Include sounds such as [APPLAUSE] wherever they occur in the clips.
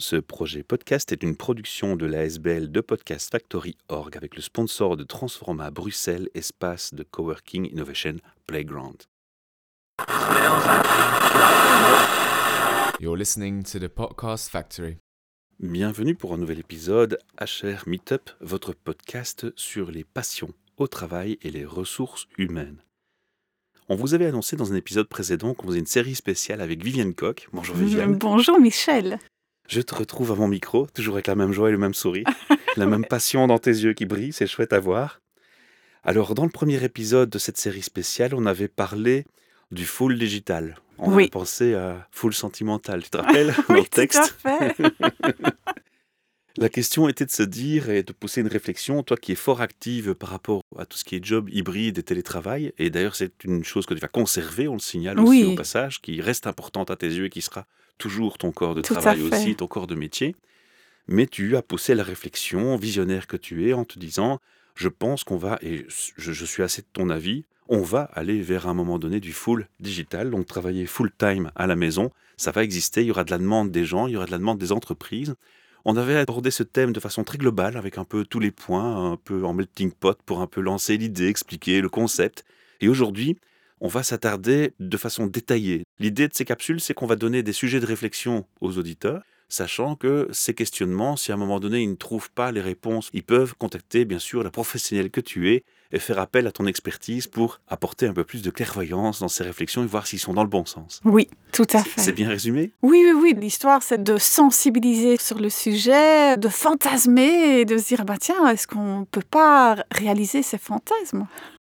Ce projet podcast est une production de l'ASBL de Podcast Factory Org avec le sponsor de Transforma Bruxelles, espace de coworking innovation playground. You're listening to the Podcast Factory. Bienvenue pour un nouvel épisode HR Meetup, votre podcast sur les passions au travail et les ressources humaines. On vous avait annoncé dans un épisode précédent qu'on faisait une série spéciale avec Viviane Coq. Bonjour Viviane. [LAUGHS] Bonjour Michel. Je te retrouve à mon micro, toujours avec la même joie et le même sourire, [LAUGHS] la même passion dans tes yeux qui brille, c'est chouette à voir. Alors, dans le premier épisode de cette série spéciale, on avait parlé du full digital. On Oui. a pensé à full sentimental, tu te [LAUGHS] rappelles Oui, le texte tout à fait. [LAUGHS] La question était de se dire et de pousser une réflexion, toi qui es fort active par rapport à tout ce qui est job hybride et télétravail, et d'ailleurs c'est une chose que tu vas conserver, on le signale aussi au passage, qui reste importante à tes yeux et qui sera toujours ton corps de Tout travail aussi, ton corps de métier. Mais tu as poussé la réflexion, visionnaire que tu es, en te disant, je pense qu'on va, et je, je suis assez de ton avis, on va aller vers un moment donné du full digital, donc travailler full time à la maison, ça va exister, il y aura de la demande des gens, il y aura de la demande des entreprises. On avait abordé ce thème de façon très globale, avec un peu tous les points, un peu en melting pot, pour un peu lancer l'idée, expliquer le concept. Et aujourd'hui, on va s'attarder de façon détaillée. L'idée de ces capsules, c'est qu'on va donner des sujets de réflexion aux auditeurs, sachant que ces questionnements, si à un moment donné ils ne trouvent pas les réponses, ils peuvent contacter bien sûr la professionnelle que tu es et faire appel à ton expertise pour apporter un peu plus de clairvoyance dans ces réflexions et voir s'ils sont dans le bon sens. Oui, tout à C'est fait. bien résumé? Oui, oui, oui. L'histoire, c'est de sensibiliser sur le sujet, de fantasmer et de se dire, bah tiens, est-ce qu'on peut pas réaliser ces fantasmes?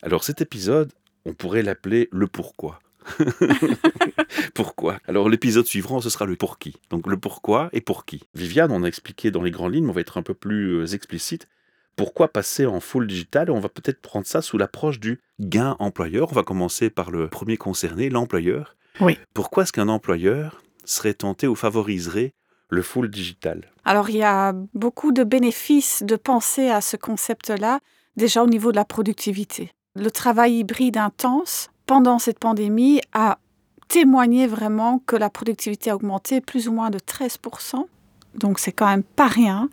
Alors cet épisode, on pourrait l'appeler le pourquoi. [LAUGHS] pourquoi? Alors l'épisode suivant, ce sera le pour qui? Donc le pourquoi et pour qui? Viviane, on a expliqué dans les grandes lignes, mais on va être un peu plus euh, explicite. Pourquoi passer en full digital? On va peut-être prendre ça sous l'approche du gain employeur. On va commencer par le premier concerné, l'employeur. Oui. Pourquoi est-ce qu'un employeur serait tenté ou favoriserait le full digital? Alors, il y a beaucoup de bénéfices de penser à ce concept-là, déjà au niveau de la productivité. Le travail hybride intense pendant cette pandémie a témoigné vraiment que la productivité a augmenté plus ou moins de 13%. Donc, c'est quand même pas rien.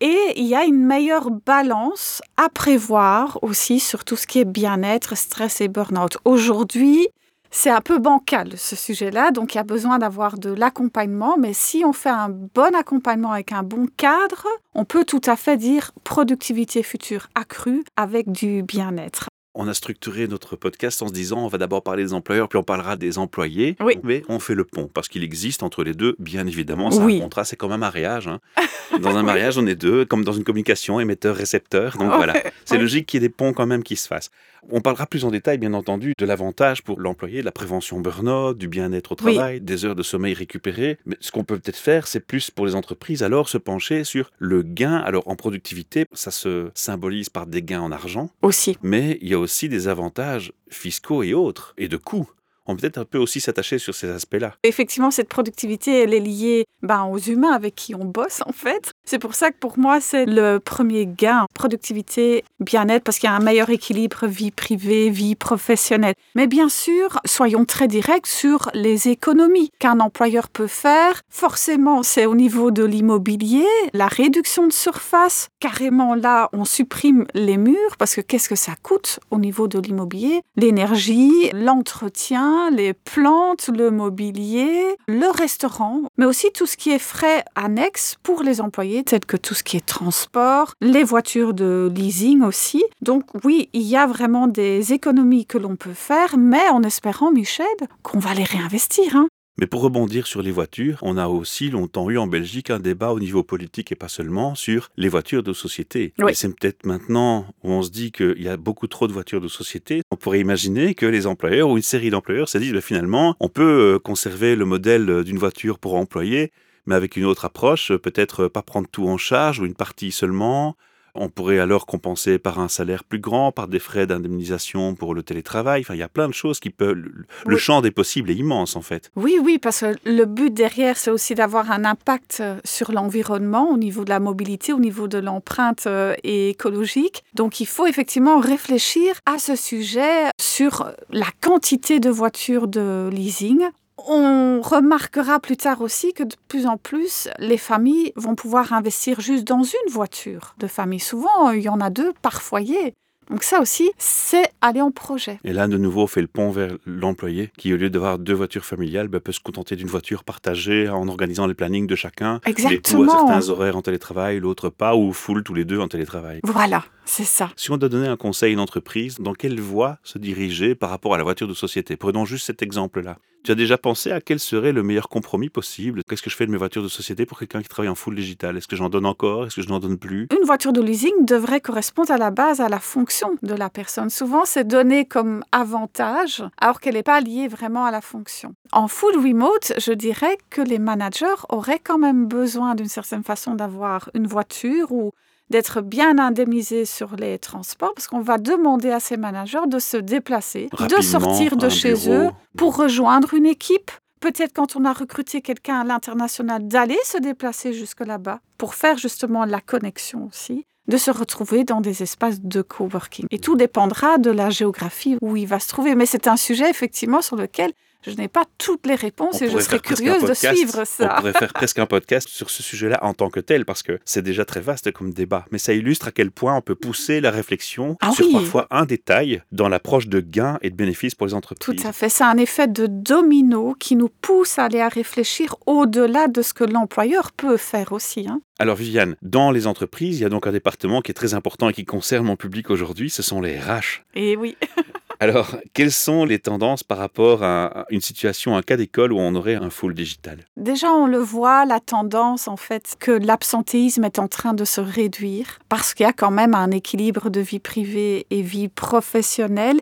Et il y a une meilleure balance à prévoir aussi sur tout ce qui est bien-être, stress et burn-out. Aujourd'hui, c'est un peu bancal ce sujet-là, donc il y a besoin d'avoir de l'accompagnement, mais si on fait un bon accompagnement avec un bon cadre, on peut tout à fait dire productivité future accrue avec du bien-être. On a structuré notre podcast en se disant on va d'abord parler des employeurs, puis on parlera des employés. Oui. Mais on fait le pont parce qu'il existe entre les deux, bien évidemment. C'est Oui. un contrat, c'est comme un mariage. hein. [LAUGHS] Dans un mariage, on est deux, comme dans une communication, émetteur-récepteur. Donc voilà, c'est logique qu'il y ait des ponts quand même qui se fassent. On parlera plus en détail, bien entendu, de l'avantage pour l'employé, de la prévention burn-out, du bien-être au Oui. travail, des heures de sommeil récupérées. Mais ce qu'on peut peut-être faire, c'est plus pour les entreprises, alors se pencher sur le gain. Alors en productivité, ça se symbolise par des gains en argent. Aussi. Mais il y a aussi des avantages fiscaux et autres, et de coûts. On peut peut-être un peu aussi s'attacher sur ces aspects-là. Effectivement, cette productivité, elle est liée ben, aux humains avec qui on bosse, en fait. C'est pour ça que pour moi, c'est le premier gain. Productivité, bien-être, parce qu'il y a un meilleur équilibre vie privée, vie professionnelle. Mais bien sûr, soyons très directs sur les économies qu'un employeur peut faire. Forcément, c'est au niveau de l'immobilier, la réduction de surface. Carrément, là, on supprime les murs, parce que qu'est-ce que ça coûte au niveau de l'immobilier? L'énergie, l'entretien, les plantes, le mobilier, le restaurant, mais aussi tout ce qui est frais annexes pour les employés, tels que tout ce qui est transport, les voitures de leasing aussi. Donc oui, il y a vraiment des économies que l'on peut faire, mais en espérant, Michel, qu'on va les réinvestir. hein. Mais pour rebondir sur les voitures, on a aussi longtemps eu en Belgique un débat au niveau politique et pas seulement sur les voitures de société. Oui. Et c'est peut-être maintenant où on se dit qu'il y a beaucoup trop de voitures de société. On pourrait imaginer que les employeurs ou une série d'employeurs se disent ben, finalement, on peut euh, conserver le modèle euh, d'une voiture pour employer, mais avec une autre approche, peut-être euh, pas prendre tout en charge ou une partie seulement. On pourrait alors compenser par un salaire plus grand, par des frais d'indemnisation pour le télétravail. Enfin, il y a plein de choses qui peuvent. Le Oui. champ des possibles est immense en fait. Oui, oui, parce que le but derrière, c'est aussi d'avoir un impact euh, sur l'environnement au niveau de la mobilité, au niveau de l'empreinte euh, écologique. Donc, il faut effectivement réfléchir à ce sujet sur la quantité de voitures de leasing. On remarquera plus tard aussi que de plus en plus, les familles vont pouvoir investir juste dans une voiture de famille. Souvent, il y en a deux par foyer. Donc ça aussi, c'est aller en projet. Et là, de nouveau, on fait le pont vers l'employé qui, au lieu d'avoir deux voitures familiales, bah, peut se contenter d'une voiture partagée en organisant les plannings de chacun. Exactement. L'époux à certains horaires en télétravail, l'autre pas, ou full tous les deux en télétravail. Voilà, c'est ça. Si on doit donner un conseil à une entreprise, dans quelle voie se diriger par rapport à la voiture de société? Prenons juste cet exemple-là. Tu as déjà pensé à quel serait le meilleur compromis possible? Qu'est-ce que je fais de mes voitures de société pour quelqu'un qui travaille en full digital? Est-ce que j'en donne encore? Est-ce que je n'en donne plus? Une voiture de leasing devrait correspondre à la base à la fonction de la personne. Souvent, c'est donné comme avantage alors qu'elle n'est pas liée vraiment à la fonction. En full remote, je dirais que les managers auraient quand même besoin d'une certaine façon d'avoir une voiture ou d'être bien indemnisés sur les transports parce qu'on va demander à ces managers de se déplacer, de sortir de chez eux pour rejoindre une équipe. Peut-être quand on a recruté quelqu'un à l'international, d'aller se déplacer jusque là-bas pour faire justement la connexion aussi de se retrouver dans des espaces de coworking. Et tout dépendra de la géographie où il va se trouver. Mais c'est un sujet effectivement sur lequel je n'ai pas toutes les réponses et je serais curieuse de suivre ça. On pourrait faire presque un [LAUGHS] podcast sur ce sujet-là en tant que tel, parce que c'est déjà très vaste comme débat. Mais ça illustre à quel point on peut pousser la réflexion ah sur parfois un détail dans l'approche de gains et de bénéfices pour les entreprises. Tout à fait. C'est un effet de domino qui nous pousse à aller à réfléchir au-delà de ce que l'employeur peut faire aussi. Hein. Alors Viviane, dans les entreprises, il y a donc un département qui est très important et qui concerne mon public aujourd'hui, ce sont les RH. Et eh oui. [LAUGHS] Alors, quelles sont les tendances par rapport à une situation, un cas d'école où on aurait un full digital Déjà, on le voit, la tendance en fait que l'absentéisme est en train de se réduire parce qu'il y a quand même un équilibre de vie privée et vie professionnelle.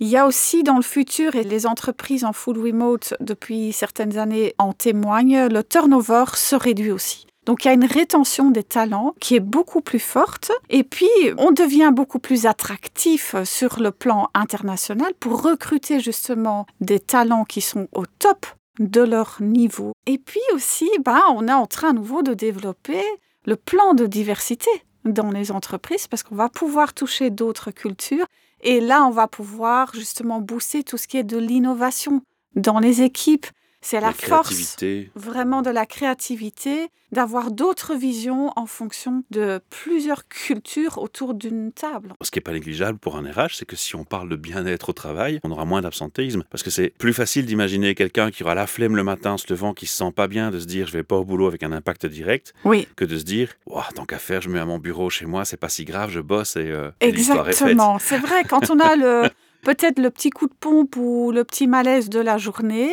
Il y a aussi dans le futur, et les entreprises en full remote depuis certaines années en témoignent, le turnover se réduit aussi. Donc il y a une rétention des talents qui est beaucoup plus forte et puis on devient beaucoup plus attractif sur le plan international pour recruter justement des talents qui sont au top de leur niveau. Et puis aussi, bah, on est en train à nouveau de développer le plan de diversité dans les entreprises parce qu'on va pouvoir toucher d'autres cultures et là on va pouvoir justement booster tout ce qui est de l'innovation dans les équipes c'est la, force vraiment de la créativité, d'avoir d'autres visions en fonction de plusieurs cultures autour d'une table. Ce qui n'est pas négligeable pour un RH, c'est que si on parle de bien-être au travail, on aura moins d'absentéisme. Parce que c'est plus facile d'imaginer quelqu'un qui aura la flemme le matin en se levant, qui se sent pas bien, de se dire je vais pas au boulot avec un impact direct, oui. que de se dire tant qu'à faire, je mets à mon bureau chez moi, c'est pas si grave, je bosse et, euh, Exactement. C'est vrai, quand on a le [LAUGHS] peut-être le petit coup de pompe ou le petit malaise de la journée,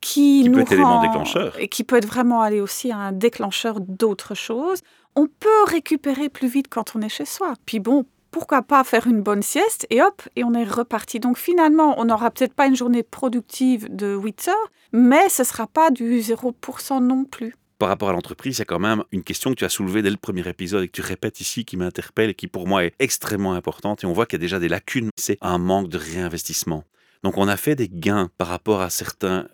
qui, peut être déclencheur. Et qui peut être vraiment aller aussi à un déclencheur d'autres choses. On peut récupérer plus vite quand on est chez soi. Puis bon, pourquoi pas faire une bonne sieste et hop, et on est reparti. Donc finalement, on n'aura peut-être pas une journée productive de 8 heures, mais ce ne sera pas du 0% non plus. Par rapport à l'entreprise, il y a quand même une question que tu as soulevée dès le premier épisode et que tu répètes ici qui m'interpelle et qui pour moi est extrêmement importante. Et on voit qu'il y a déjà des lacunes. C'est un manque de réinvestissement. Donc on a fait des gains par rapport à certains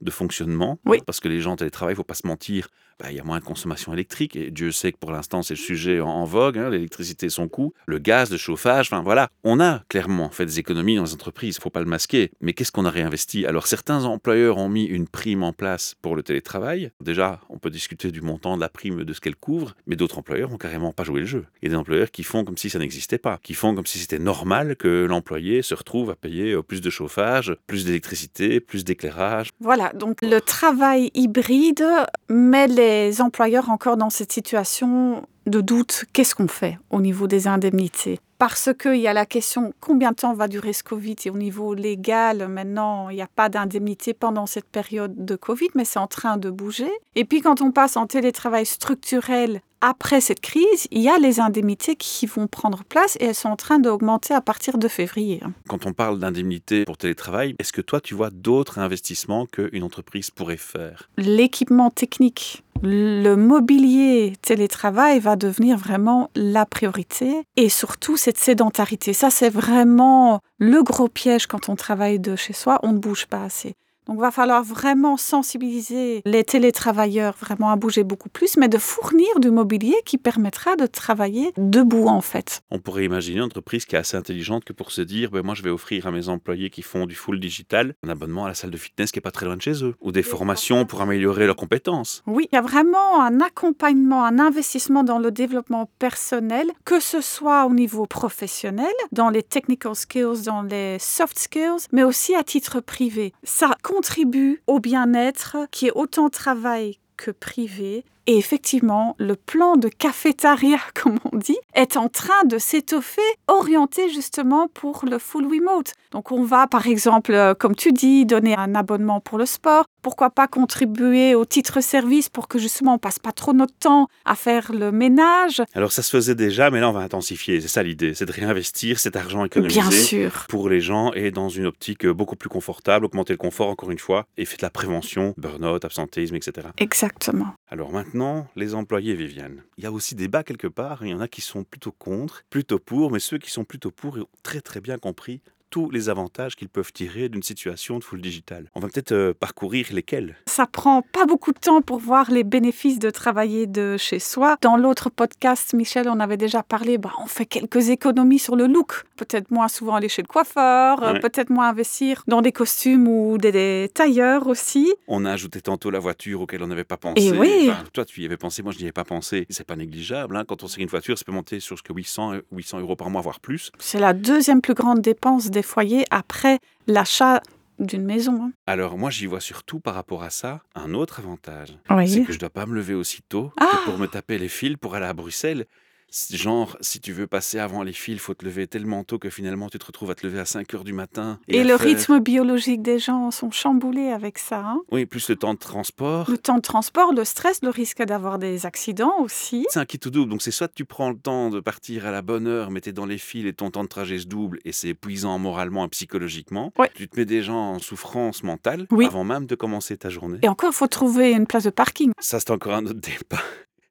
de fonctionnement. Oui. Parce que les gens en télétravail, il ne faut pas se mentir, bah, il y a moins de consommation électrique. Et Dieu sait que pour l'instant, c'est le sujet en, vogue. Hein, L'électricité, son coût. Le gaz, le chauffage. Enfin voilà. On a clairement fait des économies dans les entreprises. Il ne faut pas le masquer. Mais qu'est-ce qu'on a réinvesti? Alors certains employeurs ont mis une prime en place pour le télétravail. Déjà, on peut discuter du montant de la prime, de ce qu'elle couvre. Mais d'autres employeurs ont carrément pas joué le jeu. Il y a des employeurs qui font comme si ça n'existait pas. Qui font comme si c'était normal que l'employé se retrouve à payer euh, plus de chauffage, plus d'électricité, plus d'éclairage. Voilà. Donc le travail hybride met les employeurs encore dans cette situation de doute. Qu'est-ce qu'on fait au niveau des indemnités? Parce qu'il y a la question combien de temps va durer ce Covid? Et au niveau légal, maintenant, il n'y a pas d'indemnité pendant cette période de Covid, mais c'est en train de bouger. Et puis quand on passe en télétravail structurel après cette crise, il y a les indemnités qui vont prendre place et elles sont en train d'augmenter à partir de février. Quand on parle d'indemnités pour télétravail, est-ce que toi tu vois d'autres investissements qu'une entreprise pourrait faire? L'équipement technique le mobilier télétravail va devenir vraiment la priorité et surtout cette sédentarité. Ça, c'est vraiment le gros piège quand on travaille de chez soi, on ne bouge pas assez. Donc, il va falloir vraiment sensibiliser les télétravailleurs vraiment à bouger beaucoup plus, mais de fournir du mobilier qui permettra de travailler debout, en fait. On pourrait imaginer une entreprise qui est assez intelligente que pour se dire, ben moi, je vais offrir à mes employés qui font du full digital un abonnement à la salle de fitness qui est pas très loin de chez eux, ou des formations pour améliorer leurs compétences. Oui, il y a vraiment un accompagnement, un investissement dans le développement personnel, que ce soit au niveau professionnel, dans les technical skills, dans les soft skills, mais aussi à titre privé. Ça contribue au bien-être qui est autant travail que privé. Et effectivement, le plan de cafétéria, [LAUGHS] comme on dit, est en train de s'étoffer, orienté justement pour le full remote. Donc on va, par exemple, euh, comme tu dis, donner un abonnement pour le sport. Pourquoi pas contribuer au titre service pour que justement on passe pas trop notre temps à faire le ménage. Alors ça se faisait déjà, mais là on va intensifier. C'est ça l'idée, c'est de réinvestir cet argent économisé Bien sûr. pour les gens et dans une optique beaucoup plus confortable, augmenter le confort encore une fois et faire de la prévention, burn-out, absentéisme, etc. Exactement. Alors maintenant, les employés, Viviane. Il y a aussi débat quelque part. Il y en a qui sont plutôt contre, plutôt pour, mais ceux qui sont plutôt pour ont très très bien compris tous les avantages qu'ils peuvent tirer d'une situation de full digital. On va peut-être euh, parcourir lesquels. Ça prend pas beaucoup de temps pour voir les bénéfices de travailler de chez soi. Dans l'autre podcast, Michel, on avait déjà parlé, bah, on fait quelques économies sur le look. Peut-être moins souvent aller chez le coiffeur, euh, Ouais. peut-être moins investir dans des costumes ou des, des tailleurs aussi. On a ajouté tantôt la voiture auquel on n'avait pas pensé. Et oui. Enfin, toi, tu y avais pensé, moi, je n'y avais pas pensé. C'est pas négligeable. hein. Quand on sait une voiture, ça peut monter sur ce que 800, euh, 800 euros par mois, voire plus. C'est la deuxième plus grande dépense des foyers après l'achat d'une maison. hein. Alors moi, j'y vois surtout par rapport à ça un autre avantage. Oui. C'est que je dois pas me lever aussitôt Ah. pour me taper les fils pour aller à Bruxelles. Genre, si tu veux passer avant les fils, il faut te lever tellement tôt que finalement tu te retrouves à te lever à 5 heures du matin. Et le faire- rythme biologique des gens sont chamboulés avec ça. hein. Oui, plus le temps de transport. Le temps de transport, le stress, le risque d'avoir des accidents aussi. C'est un kit ou double. Donc c'est soit tu prends le temps de partir à la bonne heure, mais tu es dans les fils et ton temps de trajet se double et c'est épuisant moralement et psychologiquement. Ouais. Tu te mets des gens en souffrance mentale Oui. avant même de commencer ta journée. Et encore, il faut trouver une place de parking. Ça, c'est encore un autre [LAUGHS] débat.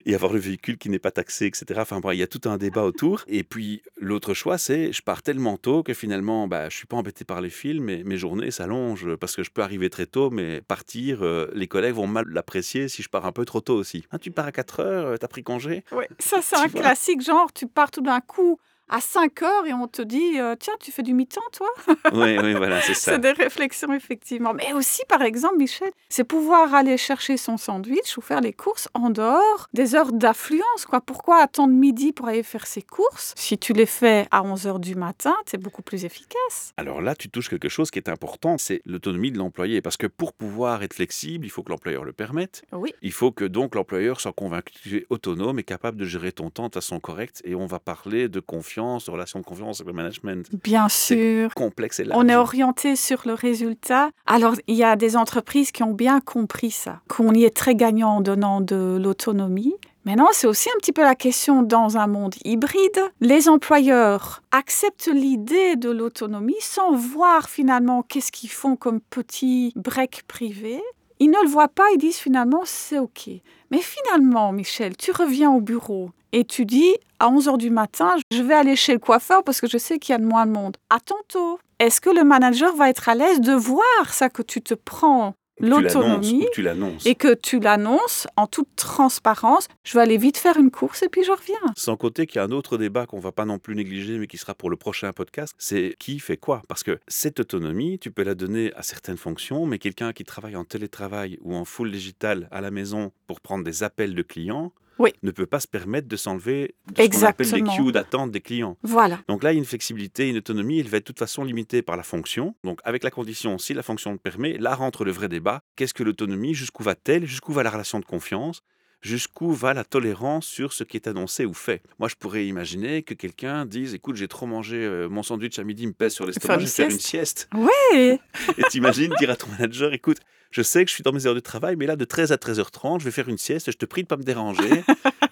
Et avoir le véhicule qui n'est pas taxé, etc. Enfin, bref, il y a tout un débat autour. Et puis, l'autre choix, c'est je pars tellement tôt que finalement, bah, je suis pas embêté par les fils, mais mes journées s'allongent parce que je peux arriver très tôt, mais partir, euh, les collègues vont mal l'apprécier si je pars un peu trop tôt aussi. Ah, tu pars à 4 heures, euh, t'as pris congé? Ça, c'est un classique, genre, tu pars tout d'un coup à 5 heures et on te dit, euh, tiens, tu fais du mi-temps, toi? Oui, oui, voilà, c'est [LAUGHS] ça. C'est des réflexions, effectivement. Mais aussi, par exemple, Michel, c'est pouvoir aller chercher son sandwich ou faire les courses en dehors des heures d'affluence. quoi. Pourquoi attendre midi pour aller faire ses courses? Si tu les fais à 11 heures du matin, c'est beaucoup plus efficace. Alors là, tu touches quelque chose qui est important, c'est l'autonomie de l'employé. Parce que pour pouvoir être flexible, il faut que l'employeur le permette. Oui. Il faut que donc l'employeur soit convaincu que tu es autonome et capable de gérer ton temps de façon correcte. Et on va parler de confiance, de relation de confiance avec le management. Bien sûr. Complexe et large. On est orienté sur le résultat. Alors, il y a des entreprises qui ont bien compris ça, qu'on y est très gagnant en donnant de l'autonomie. Maintenant, c'est aussi un petit peu la question dans un monde hybride. Les employeurs acceptent l'idée de l'autonomie sans voir finalement qu'est-ce qu'ils font comme petit break privé. Ils ne le voient pas, ils disent finalement c'est OK. Mais finalement, Michel, tu reviens au bureau et tu dis à 11h du matin, je vais aller chez le coiffeur parce que je sais qu'il y a de moins de monde. À tantôt. Est-ce que le manager va être à l'aise de voir ça que tu te prends l'autonomie et que tu l'annonces en toute transparence Je vais aller vite faire une course et puis je reviens. Sans compter qu'il y a un autre débat qu'on va pas non plus négliger, mais qui sera pour le prochain podcast, c'est qui fait quoi? Parce que cette autonomie, tu peux la donner à certaines fonctions, mais quelqu'un qui travaille en télétravail ou en full digital à la maison pour prendre des appels de clients Oui. ne peut pas se permettre de s'enlever de ce qu'on appelle les queues d'attente des clients. Voilà. Donc là, il y a une flexibilité, une autonomie, elle va être de toute façon limitée par la fonction. Donc avec la condition, si la fonction le permet, là rentre le vrai débat. Qu'est-ce que l'autonomie? Jusqu'où va-t-elle? Jusqu'où va la relation de confiance? Jusqu'où va la tolérance sur ce qui est annoncé ou fait Moi, je pourrais imaginer que quelqu'un dise Écoute, j'ai trop mangé, euh, mon sandwich à midi me pèse sur l'estomac, je vais faire une sieste. sieste. Et t'imagines dire à ton manager Écoute, je sais que je suis dans mes heures de travail, mais là, de 13 à 13h30, je vais faire une sieste, je te prie de pas me déranger,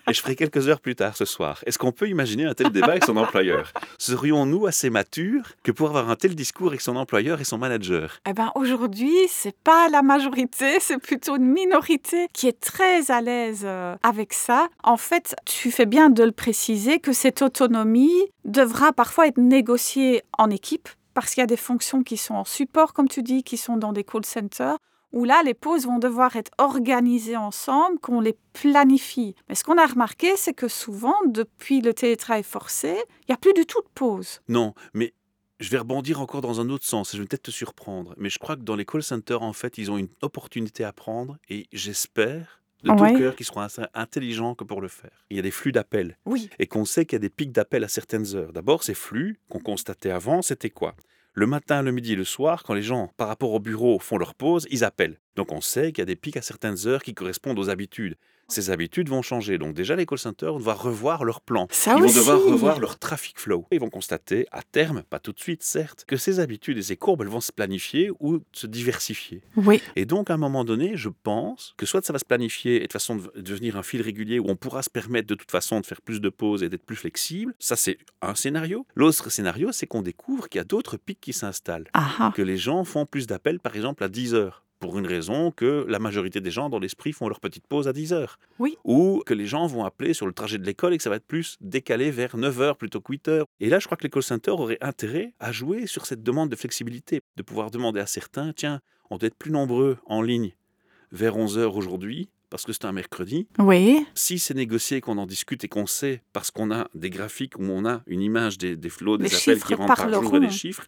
et je ferai quelques heures plus tard ce soir. Est-ce qu'on peut imaginer un tel débat avec son employeur? Serions-nous assez matures que pour avoir un tel discours avec son employeur et son manager? Eh ben aujourd'hui, c'est pas la majorité, c'est plutôt une minorité qui est très à l'aise euh, avec ça. En fait, tu fais bien de le préciser que cette autonomie devra parfois être négociée en équipe parce qu'il y a des fonctions qui sont en support, comme tu dis, qui sont dans des call centers, où là, les pauses vont devoir être organisées ensemble, qu'on les planifie. Mais ce qu'on a remarqué, c'est que souvent, depuis le télétravail forcé, il n'y a plus du tout de pause. Non, mais je vais rebondir encore dans un autre sens et je vais peut-être te surprendre. Mais je crois que dans les call centers, en fait, ils ont une opportunité à prendre et j'espère de tout Ouais. cœur qu'ils seront assez intelligents que pour le faire. Il y a des flux d'appels Oui. et qu'on sait qu'il y a des pics d'appels à certaines heures. D'abord, ces flux qu'on constatait avant, c'était quoi? Le matin, le midi et le soir, quand les gens, par rapport au bureau, font leur pause, ils appellent. Donc on sait qu'il y a des pics à certaines heures qui correspondent aux habitudes. Ces habitudes vont changer. Donc déjà, les call centers vont devoir revoir leur plan. Ça Ils aussi. vont devoir revoir leur traffic flow. Ils vont constater, à terme, pas tout de suite certes, que ces habitudes et ces courbes elles vont se planifier ou se diversifier. Oui. Et donc, à un moment donné, je pense que soit ça va se planifier et de façon de devenir un fil régulier où on pourra se permettre de toute façon de faire plus de pauses et d'être plus flexible. Ça, c'est un scénario. L'autre scénario, c'est qu'on découvre qu'il y a d'autres pics qui s'installent. Ah ah. Que les gens font plus d'appels, par exemple, à 10 heures. Pour une raison que la majorité des gens dans l'esprit font leur petite pause à 10 heures. Oui. Ou que les gens vont appeler sur le trajet de l'école et que ça va être plus décalé vers 9 heures plutôt que 8 heures. Et là, je crois que les call centers auraient intérêt à jouer sur cette demande de flexibilité, de pouvoir demander à certains, tiens, on doit être plus nombreux en ligne vers 11 heures aujourd'hui, parce que c'est un mercredi. Oui. Si c'est négocié, qu'on en discute et qu'on sait, parce qu'on a des graphiques où on a une image des, des flots, des Les appels qui rentrent par jour et des chiffres,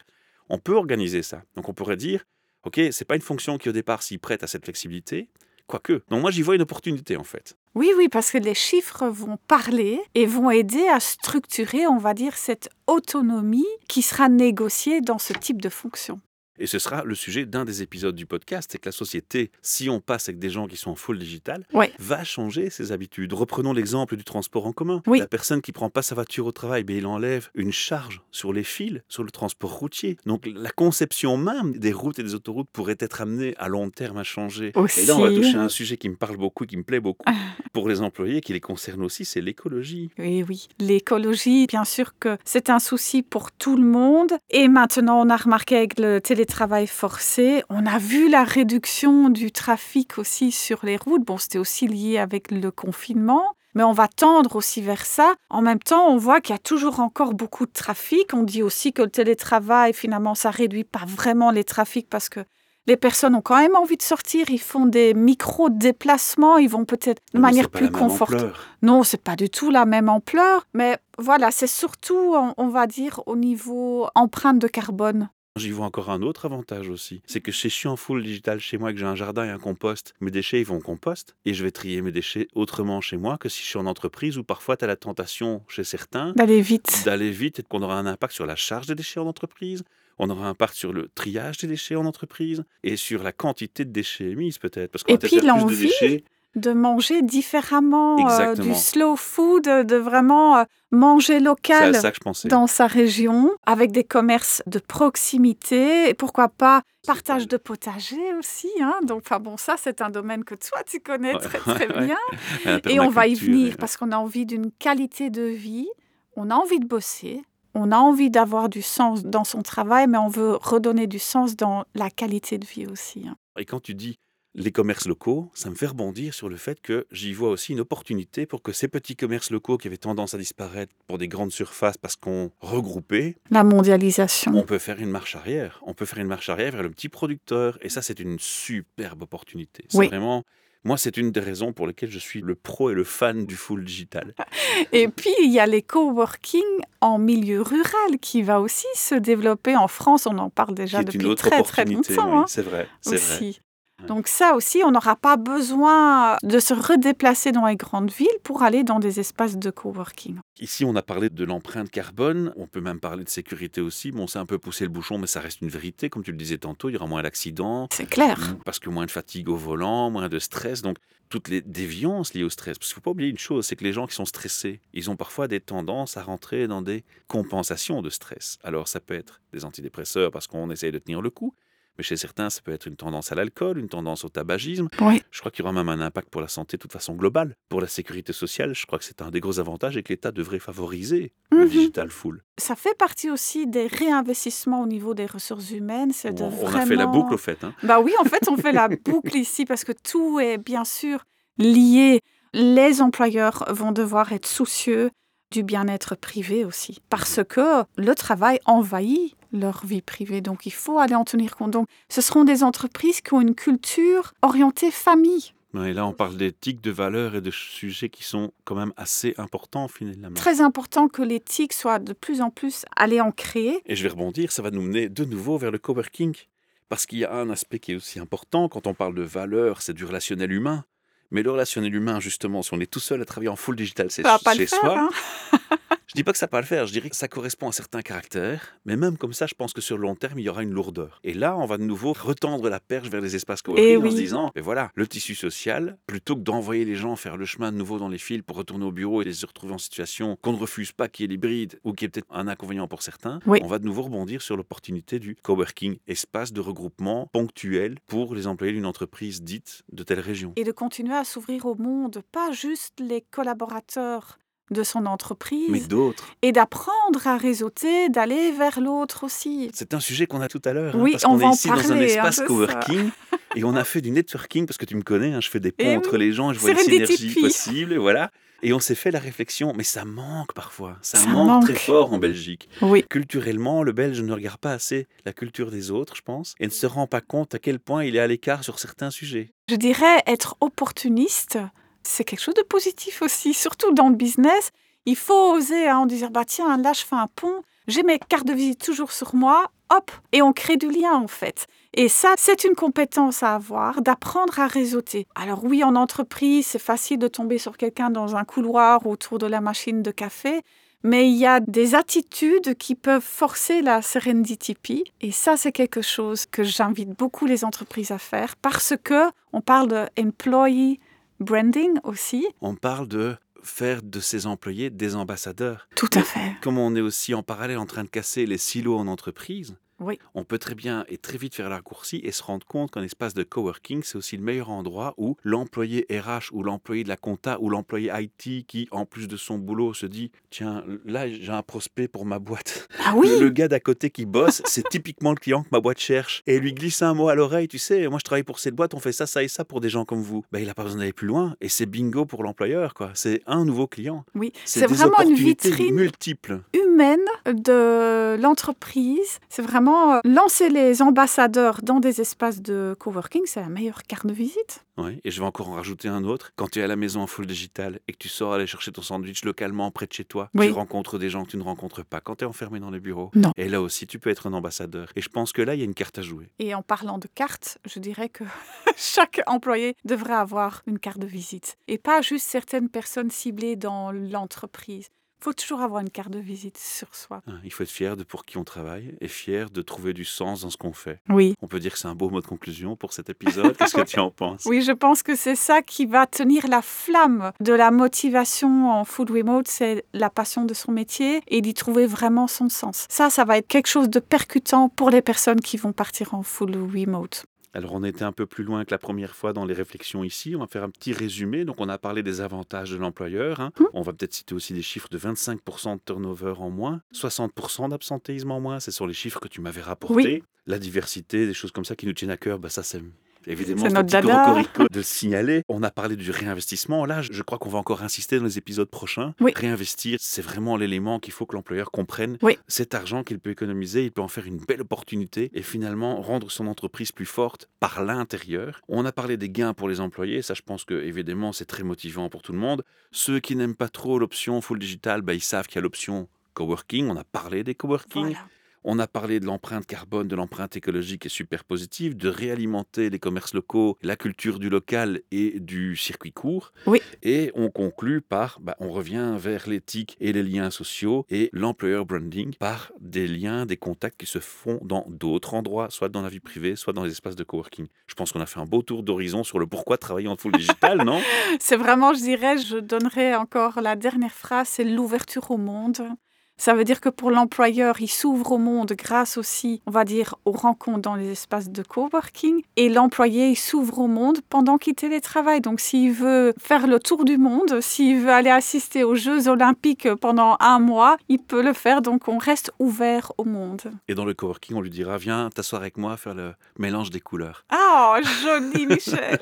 on peut organiser ça. Donc on pourrait dire, OK, c'est pas une fonction qui au départ s'y prête à cette flexibilité, quoique. Donc moi j'y vois une opportunité en fait. Oui, oui, parce que les chiffres vont parler et vont aider à structurer, on va dire, cette autonomie qui sera négociée dans ce type de fonction. Et ce sera le sujet d'un des épisodes du podcast, c'est que la société, si on passe avec des gens qui sont en full digital, Ouais. va changer ses habitudes. Reprenons l'exemple du transport en commun. Oui. La personne qui prend pas sa voiture au travail, ben, il enlève une charge sur les fils, sur le transport routier. Donc la conception même des routes et des autoroutes pourrait être amenée à long terme à changer. Aussi. Et là, on va toucher à un sujet qui me parle beaucoup, qui me plaît beaucoup. [LAUGHS] Pour les employés, qui les concerne aussi, c'est l'écologie. Oui, oui. L'écologie, bien sûr que c'est un souci pour tout le monde. Et maintenant, on a remarqué avec le télétravail forcé, on a vu la réduction du trafic aussi sur les routes. Bon, c'était aussi lié avec le confinement. Mais on va tendre aussi vers ça. En même temps, on voit qu'il y a toujours encore beaucoup de trafic. On dit aussi que le télétravail, finalement, ça réduit pas vraiment les trafics parce que les personnes ont quand même envie de sortir. Ils font des micro-déplacements. Ils vont peut-être de manière plus confortable. Non, c'est pas du tout la même ampleur, mais voilà, c'est surtout, on va dire, au niveau empreinte de carbone. J'y vois encore un autre avantage aussi. C'est que si je suis en full digital chez moi et que j'ai un jardin et un compost, mes déchets ils vont au compost et je vais trier mes déchets autrement chez moi que si je suis en entreprise où parfois tu as la tentation chez certains D'aller vite. d'aller vite et qu'on aura un impact sur la charge des déchets en entreprise. On aura un impact sur le triage des déchets en entreprise et sur la quantité de déchets émises peut-être. Parce qu'on va peut-être plus de déchets. De manger différemment, euh, du slow food, de vraiment euh, manger local ça que dans sa région, avec des commerces de proximité, et pourquoi pas partage de potager aussi. Hein Donc, enfin bon, ça, c'est un domaine que toi, tu connais Ouais, très, [LAUGHS] très bien. Et on va y venir parce qu'on a envie d'une qualité de vie, on a envie de bosser, on a envie d'avoir du sens dans son travail, mais on veut redonner du sens dans la qualité de vie aussi. hein. Et quand tu dis les commerces locaux, ça me fait rebondir sur le fait que j'y vois aussi une opportunité pour que ces petits commerces locaux qui avaient tendance à disparaître pour des grandes surfaces parce qu'on regroupait, La mondialisation. on peut faire une marche arrière. On peut faire une marche arrière vers le petit producteur. Et ça, c'est une superbe opportunité. C'est Oui. vraiment. Moi, c'est une des raisons pour lesquelles je suis le pro et le fan du full digital. [LAUGHS] Et puis, il y a les coworking en milieu rural qui va aussi se développer en France. On en parle déjà depuis très, très longtemps. oui, hein, c'est vrai. C'est vrai. Donc ça aussi, on n'aura pas besoin de se redéplacer dans les grandes villes pour aller dans des espaces de coworking. Ici, on a parlé de l'empreinte carbone. On peut même parler de sécurité aussi. Bon, c'est un peu poussé le bouchon, mais ça reste une vérité. Comme tu le disais tantôt, il y aura moins d'accidents. C'est clair. Parce que moins de fatigue au volant, moins de stress. Donc, toutes les déviances liées au stress. Parce qu'il ne faut pas oublier une chose, c'est que les gens qui sont stressés, ils ont parfois des tendances à rentrer dans des compensations de stress. Alors, ça peut être des antidépresseurs parce qu'on essaye de tenir le coup. Mais chez certains, ça peut être une tendance à l'alcool, une tendance au tabagisme. Oui. Je crois qu'il y aura même un impact pour la santé de toute façon globale. Pour la sécurité sociale, je crois que c'est un des gros avantages et que l'État devrait favoriser le Mhm. digital full. Ça fait partie aussi des réinvestissements au niveau des ressources humaines. C'est de On, a fait la boucle au fait. hein. Bah oui, en fait, on fait la [LAUGHS] boucle ici parce que tout est bien sûr lié. Les employeurs vont devoir être soucieux du bien-être privé aussi. Parce que le travail envahit leur vie privée. Donc il faut aller en tenir compte. Donc ce seront des entreprises qui ont une culture orientée famille. Et là, on parle d'éthique, de valeurs et de sujets qui sont quand même assez importants finalement. Très important que l'éthique soit de plus en plus allée en créer. Et je vais rebondir, ça va nous mener de nouveau vers le coworking. Parce qu'il y a un aspect qui est aussi important quand on parle de valeurs, c'est du relationnel humain. Mais le relationnel humain, justement, si on est tout seul à travailler en full digital, c'est chez faire. soi. hein. Je dis pas que ça va pas le faire, je dirais que ça correspond à certains caractères, mais même comme ça, je pense que sur le long terme, il y aura une lourdeur. Et là, on va de nouveau retendre la perche vers les espaces coworking Eh en oui. se disant, mais voilà, le tissu social, plutôt que d'envoyer les gens faire le chemin de nouveau dans les fils pour retourner au bureau et les retrouver en situation qu'on ne refuse pas qu'il y ait l'hybride ou qu'il y ait peut-être un inconvénient pour certains, Oui. on va de nouveau rebondir sur l'opportunité du coworking, espace de regroupement ponctuel pour les employés d'une entreprise dite de telle région. Et de continuer à s'ouvrir au monde, pas juste les collaborateurs de son entreprise, Mais d'autres. et d'apprendre à réseauter, d'aller vers l'autre aussi. C'est un sujet qu'on a tout à l'heure. hein, Oui, parce on qu'on va est en ici dans un parler, hein, espace ça. coworking et on a fait du networking parce que tu me connais, hein, je fais des ponts Eh entre oui, les gens, je vois une Serendipity. synergie possible, et voilà. Et on s'est fait la réflexion, mais ça manque parfois. Ça, Ça manque, très manque. fort en Belgique. Oui. Culturellement, le Belge ne regarde pas assez la culture des autres, je pense, et ne se rend pas compte à quel point il est à l'écart sur certains sujets. Je dirais être opportuniste, c'est quelque chose de positif aussi, surtout dans le business. Il faut oser hein, en disant bah tiens là je fais un pont, j'ai mes cartes de visite toujours sur moi, hop et on crée du lien en fait. Et ça c'est une compétence à avoir, d'apprendre à réseauter. Alors oui en entreprise c'est facile de tomber sur quelqu'un dans un couloir autour de la machine de café. Mais il y a des attitudes qui peuvent forcer la serendipity. Et ça, c'est quelque chose que j'invite beaucoup les entreprises à faire parce que on parle de branding aussi. On parle de faire de ses employés des ambassadeurs. Tout à fait. Comme on est aussi en parallèle en train de casser les silos en entreprise, Oui. on peut très bien et très vite faire la raccourci et se rendre compte qu'un espace de coworking, c'est aussi le meilleur endroit où l'employé RH ou l'employé de la compta ou l'employé IT qui, en plus de son boulot, se dit Tiens, là, j'ai un prospect pour ma boîte. Ah oui? Le gars d'à côté qui bosse, c'est typiquement le client que ma boîte cherche. Et lui glisse un mot à l'oreille Tu sais, moi, je travaille pour cette boîte, on fait ça, ça et ça pour des gens comme vous. Ben, il n'a pas besoin d'aller plus loin et c'est bingo pour l'employeur, quoi. C'est un nouveau client. Oui. C'est vraiment une vitrine multiples. humaine de l'entreprise. C'est vraiment euh, lancer les ambassadeurs dans des espaces de coworking, c'est la meilleure carte de visite. Oui, et je vais encore en rajouter un autre. Quand tu es à la maison en full digital et que tu sors aller chercher ton sandwich localement près de chez toi, Oui. tu rencontres des gens que tu ne rencontres pas quand tu es enfermé dans les bureaux. Non. Et là aussi, tu peux être un ambassadeur. Et je pense que là, il y a une carte à jouer. Et en parlant de cartes, je dirais que [LAUGHS] chaque employé devrait avoir une carte de visite. Et pas juste certaines personnes ciblées dans l'entreprise. Il faut toujours avoir une carte de visite sur soi. Hein, Il faut être fier de pour qui on travaille et fier de trouver du sens dans ce qu'on fait. Oui. On peut dire que c'est un beau mot de conclusion pour cet épisode. Qu'est-ce que [LAUGHS] tu en penses? Oui, je pense que c'est ça qui va tenir la flamme de la motivation en full remote, c'est la passion de son métier et d'y trouver vraiment son sens. Ça, ça va être quelque chose de percutant pour les personnes qui vont partir en full remote. Alors, on était un peu plus loin que la première fois dans les réflexions ici. On va faire un petit résumé. Donc, on a parlé des avantages de l'employeur. hein. On va peut-être citer aussi des chiffres de 25% de turnover en moins, 60% d'absentéisme en moins. C'est sur les chiffres que tu m'avais rapportés. Oui. La diversité, des choses comme ça qui nous tiennent à cœur, bah, ça, c'est. Évidemment, C'est notre un petit de le signaler. On a parlé du réinvestissement. Là, je crois qu'on va encore insister dans les épisodes prochains. Oui. Réinvestir, c'est vraiment l'élément qu'il faut que l'employeur comprenne. Oui. Cet argent qu'il peut économiser, il peut en faire une belle opportunité et finalement rendre son entreprise plus forte par l'intérieur. On a parlé des gains pour les employés. Ça, je pense que évidemment, c'est très motivant pour tout le monde. Ceux qui n'aiment pas trop l'option full digital, bah, ils savent qu'il y a l'option coworking. On a parlé des coworking. Voilà. On a parlé de l'empreinte carbone, de l'empreinte écologique est super positive, de réalimenter les commerces locaux, la culture du local et du circuit court. Oui. Et on conclut par, bah, on revient vers l'éthique et les liens sociaux et l'employer branding par des liens, des contacts qui se font dans d'autres endroits, soit dans la vie privée, soit dans les espaces de coworking. Je pense qu'on a fait un beau tour d'horizon sur le pourquoi travailler en full digital, non? [LAUGHS] C'est vraiment, je dirais, je donnerai encore la dernière phrase, c'est l'ouverture au monde. Ça veut dire que pour l'employeur, il s'ouvre au monde grâce aussi, on va dire, aux rencontres dans les espaces de coworking. Et l'employé, il s'ouvre au monde pendant qu'il télétravaille. Donc, s'il veut faire le tour du monde, s'il veut aller assister aux Jeux olympiques pendant un mois, il peut le faire. Donc, on reste ouvert au monde. Et dans le coworking, on lui dira, viens t'asseoir avec moi, faire le mélange des couleurs. Ah, [LAUGHS] joli Michel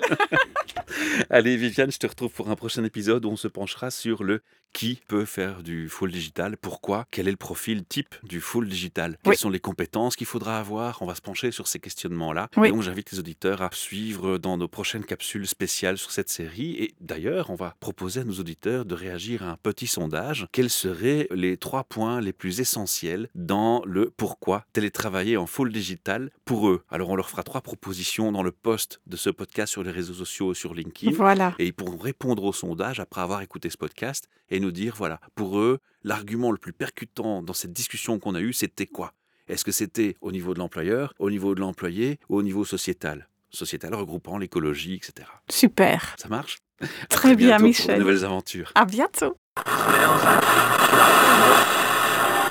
[LAUGHS] Allez, Viviane, je te retrouve pour un prochain épisode où on se penchera sur le qui peut faire du full digital, pourquoi, fois quel est le profil type du full digital? Quelles Oui. sont les compétences qu'il faudra avoir? On va se pencher sur ces questionnements-là. Oui. Et donc j'invite les auditeurs à suivre dans nos prochaines capsules spéciales sur cette série. Et d'ailleurs, on va proposer à nos auditeurs de réagir à un petit sondage. Quels seraient les trois points les plus essentiels dans le pourquoi télétravailler en full digital pour eux? Alors on leur fera trois propositions dans le post de ce podcast sur les réseaux sociaux, sur LinkedIn. Voilà. Et ils pourront répondre au sondage après avoir écouté ce podcast et nous dire, voilà, pour eux, l'argument le plus percutant dans cette discussion qu'on a eue, c'était quoi? Est-ce que c'était au niveau de l'employeur, au niveau de l'employé ou au niveau sociétal? Sociétal regroupant l'écologie, etc. Super. Ça marche? [LAUGHS] À Très bien, pour de Michel. nouvelles aventures. À bientôt.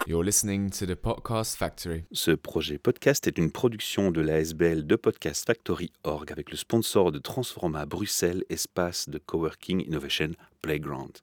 You're listening to the Podcast Factory. Ce projet podcast est une production de l'ASBL de Podcast Factory Org avec le sponsor de Transforma Bruxelles, espace de coworking innovation playground.